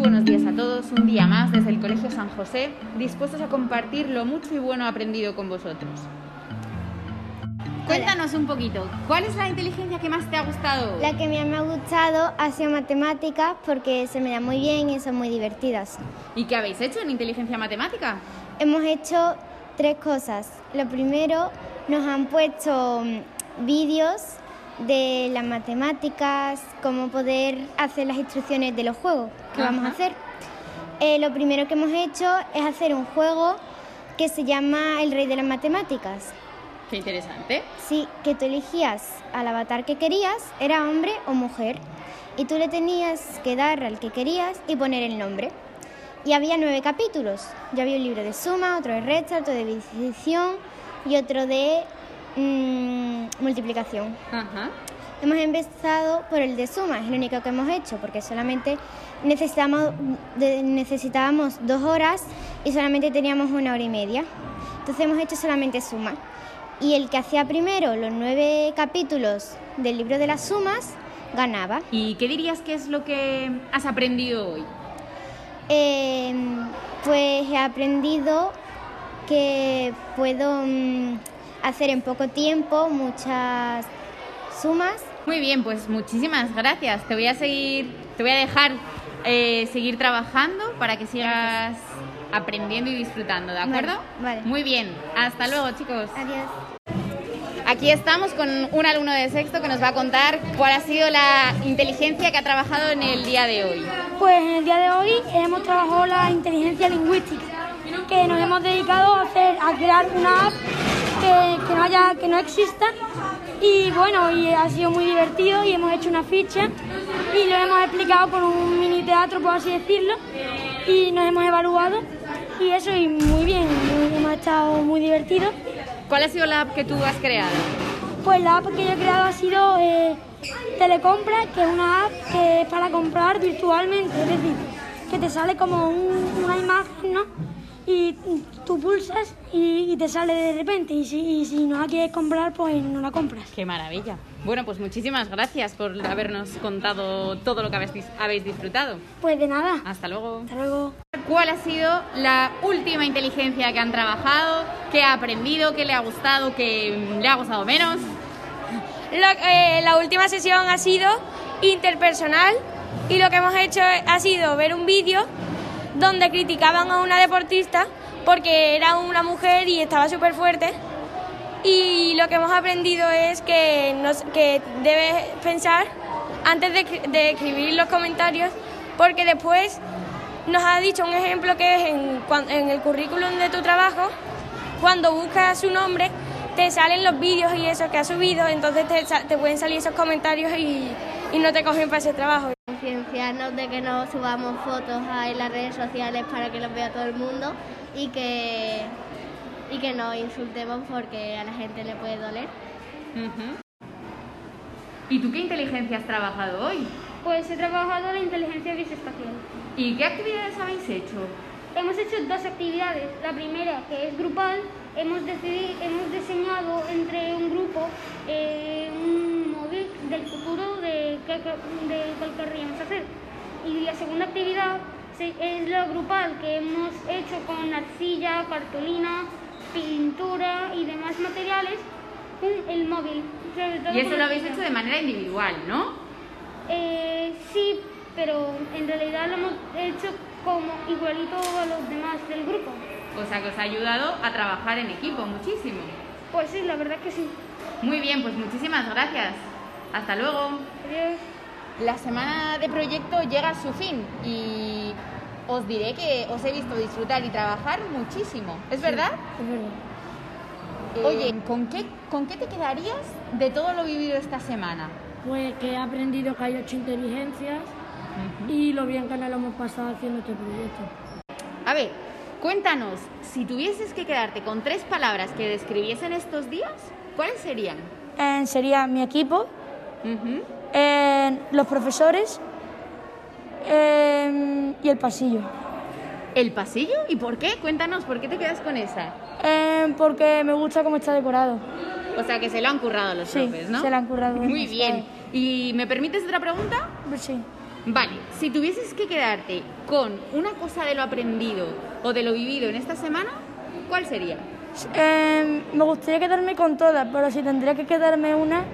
buenos días a todos, un día más desde el Colegio San José, dispuestos a compartir lo mucho y bueno aprendido con vosotros. Cuéntanos un poquito, ¿cuál es la inteligencia que más te ha gustado? La que más me ha gustado ha sido matemáticas porque se me da muy bien y son muy divertidas. ¿Y qué habéis hecho en inteligencia matemática? Hemos hecho tres cosas. Lo primero, nos han puesto mm, vídeos de las matemáticas, cómo poder hacer las instrucciones de los juegos que vamos a hacer. Eh, lo primero que hemos hecho es hacer un juego que se llama El Rey de las Matemáticas. Qué interesante. Sí, que tú elegías al avatar que querías, era hombre o mujer, y tú le tenías que dar al que querías y poner el nombre. Y había nueve capítulos. Ya había un libro de suma, otro de resta, otro de división y otro de mm, multiplicación. Ajá. Hemos empezado por el de suma, es el único que hemos hecho, porque solamente necesitamos, necesitábamos dos horas y solamente teníamos una hora y media. Entonces hemos hecho solamente suma. Y el que hacía primero los nueve capítulos del libro de las sumas ganaba. ¿Y qué dirías que es lo que has aprendido hoy? Eh, pues he aprendido que puedo mm, hacer en poco tiempo muchas sumas Muy bien, pues muchísimas gracias. Te voy a seguir, te voy a dejar eh, seguir trabajando para que sigas aprendiendo y disfrutando, ¿de acuerdo? Vale, vale. Muy bien. Hasta luego, chicos. Adiós. Aquí estamos con un alumno de sexto que nos va a contar cuál ha sido la inteligencia que ha trabajado en el día de hoy. Pues en el día de hoy hemos trabajado la inteligencia lingüística, que nos hemos dedicado a hacer, a crear una app que, que no haya, que no exista. Y bueno, y ha sido muy divertido y hemos hecho una ficha y lo hemos explicado con un mini teatro, por así decirlo, y nos hemos evaluado y eso y muy bien, muy- hemos estado muy divertidos. ¿Cuál ha sido la app que tú has creado? Pues la app que yo he creado ha sido eh, Telecompra, que es una app que es para comprar virtualmente, es decir, que te sale como un- una imagen, ¿no? Y tú pulsas y, y te sale de repente, y si, y si no la quieres comprar, pues no la compras. Qué maravilla. Bueno, pues muchísimas gracias por habernos contado todo lo que habéis, habéis disfrutado. Pues de nada, Hasta luego. hasta luego. ¿Cuál ha sido la última inteligencia que han trabajado? ¿Qué ha aprendido? ¿Qué le ha gustado? ¿Qué le ha gustado menos? Lo- eh, la última sesión ha sido interpersonal y lo que hemos hecho ha sido ver un vídeo donde criticaban a una deportista porque era una mujer y estaba súper fuerte y lo que hemos aprendido es que, que debes pensar antes de, escri- de escribir los comentarios porque después nos ha dicho un ejemplo que es en, en el currículum de tu trabajo cuando buscas su nombre, te salen los vídeos y eso que has subido, entonces te pueden salir esos comentarios y, y no te cogen para ese trabajo. Concienciarnos de que no subamos fotos a- en las redes sociales para que los vea todo el mundo y que, y que no insultemos porque a la gente le puede doler. ¿Y tú qué inteligencia has trabajado hoy? Pues he trabajado la inteligencia bisexual. ¿Y qué actividades habéis hecho? Hemos hecho dos actividades. La primera, que es grupal, hemos, decidi- hemos diseñado entre de cuál querríamos hacer. Y la segunda actividad es la grupal, que hemos hecho con arcilla, cartulina, pintura y demás materiales, el móvil. Y eso lo habéis hecho de manera individual, ¿no? Eh, sí, pero en realidad lo hemos hecho como igualito a los demás del grupo. O sea que os ha ayudado a trabajar en equipo muchísimo. Pues sí, la verdad que sí. Muy bien, pues muchísimas gracias. Hasta luego. Adiós. La semana de proyecto llega a su fin y os diré que os he visto disfrutar y trabajar muchísimo. ¿Es verdad? Es verdad. Oye, ¿con qué, ¿con qué te quedarías de todo lo vivido esta semana? Pues que he aprendido que hay ocho inteligencias y lo bien que nos lo hemos pasado haciendo este proyecto. A ver, cuéntanos, si tuvieses que quedarte con tres palabras que describiesen estos días, ¿cuáles serían? Eh, sería mi equipo, Ujú. eh, los profesores eh, y el pasillo. ¿El pasillo? ¿Y por qué? Cuéntanos, ¿por qué te quedas con esa? Eh, porque me gusta cómo está decorado. O sea, que se lo han currado los Sí, profes, ¿no? se lo han currado Muy bien. ¿Y me permites otra pregunta? Pues sí. Vale, si tuvieses que quedarte con una cosa de lo aprendido o de lo vivido en esta semana, ¿cuál sería? Eh, me gustaría quedarme con todas, pero si tendría que quedarme una,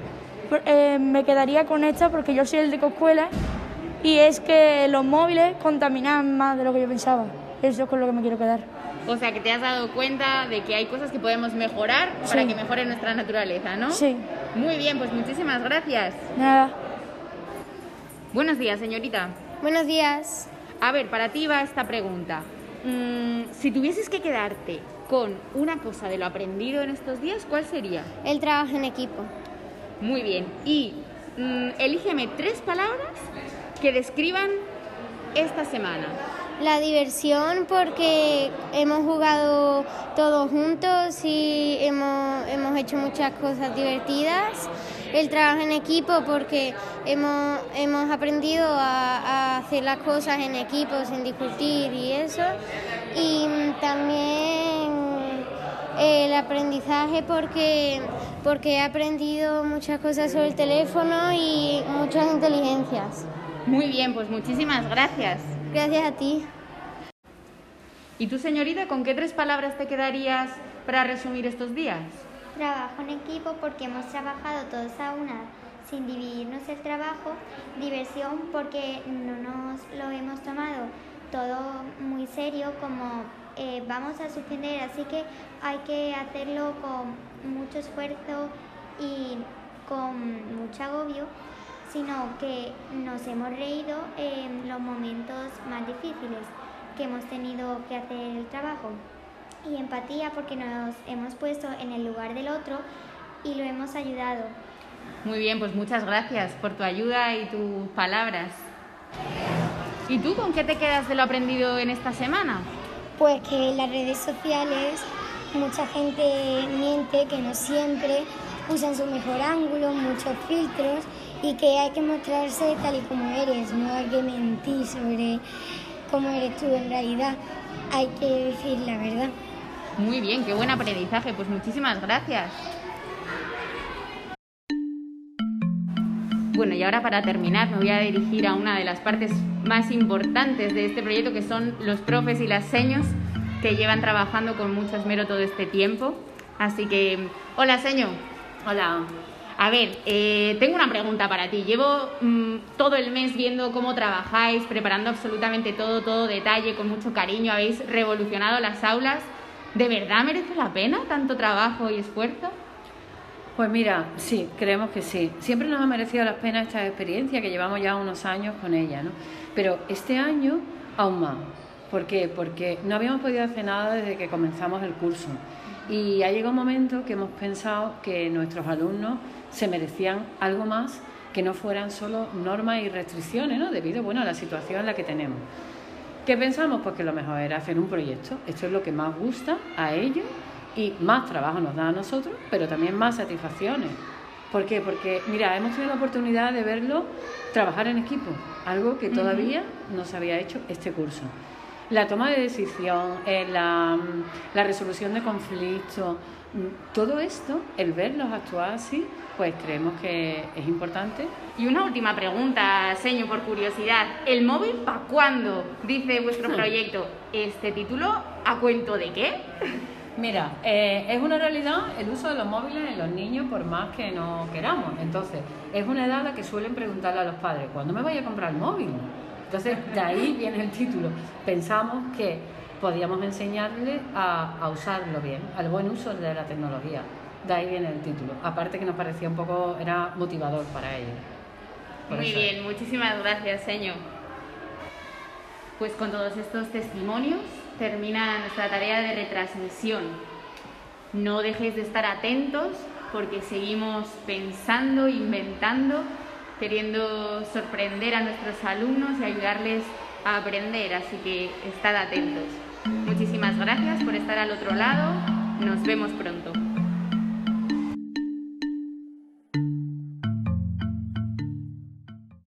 eh, me quedaría con esta porque yo soy el de Coscuela y es que los móviles contaminan más de lo que yo pensaba. Eso es con lo que me quiero quedar. O sea, que te has dado cuenta de que hay cosas que podemos mejorar para que mejore nuestra naturaleza, ¿no? Sí, Muy bien, pues muchísimas gracias. nada. Buenos días, señorita. Buenos días. A ver, para ti va esta pregunta. Mm, si tuvieses que quedarte con una cosa de lo aprendido en estos días, ¿cuál sería? El trabajo en equipo. Muy bien. Y mm, elígeme tres palabras que describan esta semana. La diversión porque hemos jugado todos juntos y hemos, hemos hecho muchas cosas divertidas. El trabajo en equipo porque hemos, hemos aprendido a, a hacer las cosas en equipo sin discutir y eso. Y también el aprendizaje porque, porque he aprendido muchas cosas sobre el teléfono y muchas inteligencias. Muy bien, pues muchísimas gracias. Gracias a ti. ¿Y tú, señorita, con qué tres palabras te quedarías para resumir estos días? Trabajo en equipo porque hemos trabajado todos a una sin dividirnos el trabajo. Diversión porque no nos lo hemos tomado todo muy serio como eh, vamos a suspender, así que hay que hacerlo con mucho esfuerzo y con mucho agobio, sino que nos hemos reído en los momentos más difíciles que hemos tenido que hacer el trabajo y empatía porque nos hemos puesto en el lugar del otro y lo hemos ayudado. Muy bien, pues muchas gracias por tu ayuda y tus palabras. ¿Y tú con qué te quedas de lo aprendido en esta semana? Pues que las redes sociales mucha gente miente, que no siempre usan su mejor ángulo, muchos filtros y que hay que mostrarse tal y como eres, no hay que mentir sobre cómo eres tú en realidad, hay que decir la verdad. Muy bien, qué buen aprendizaje, pues muchísimas gracias. Bueno, y ahora para terminar me voy a dirigir a una de las partes más importantes de este proyecto, que son los profes y las seños que llevan trabajando con mucho esmero todo este tiempo. Así que, hola seño. Hola. A ver, eh, tengo una pregunta para ti. Llevo mm, todo el mes viendo cómo trabajáis, preparando absolutamente todo, todo detalle, con mucho cariño. Habéis revolucionado las aulas. ¿De verdad merece la pena tanto trabajo y esfuerzo? Pues mira, sí, creemos que sí. Siempre nos ha merecido la pena esta experiencia que llevamos ya unos años con ella, ¿no? Pero este año aún más. ¿Por qué? Porque no habíamos podido hacer nada desde que comenzamos el curso. Y ha llegado un momento que hemos pensado que nuestros alumnos se merecían algo más que no fueran solo normas y restricciones, ¿no? Debido, bueno, a la situación en la que tenemos. ¿Qué pensamos? Pues que lo mejor era hacer un proyecto. Esto es lo que más gusta a ellos y más trabajo nos da a nosotros, pero también más satisfacciones. ¿Por qué? Porque, mira, hemos tenido la oportunidad de verlo trabajar en equipo, algo que todavía no se había hecho este curso. La toma de decisión, eh, la, la resolución de conflictos, mm, todo esto, el verlos actuar así, pues creemos que es importante Y una última pregunta, seño, por curiosidad. ¿El móvil para cuándo? Dice vuestro proyecto. ¿Este título a cuento de qué? Mira, eh, es una realidad el uso de los móviles en los niños por más que no queramos. Entonces, es una edad a la que suelen preguntarle a los padres, ¿cuándo me vaya a comprar el móvil? Entonces, de ahí viene el título. Pensamos que podíamos enseñarles a, a usarlo bien, al buen uso de la tecnología. De ahí viene el título. Aparte que nos parecía un poco, era motivador para ellos. Muy eso. bien, muchísimas gracias, señor. Pues con todos estos testimonios termina nuestra tarea de retransmisión. No dejéis de estar atentos porque seguimos pensando, inventando, queriendo sorprender a nuestros alumnos y ayudarles a aprender, así que estad atentos. Muchísimas gracias por estar al otro lado. Nos vemos pronto.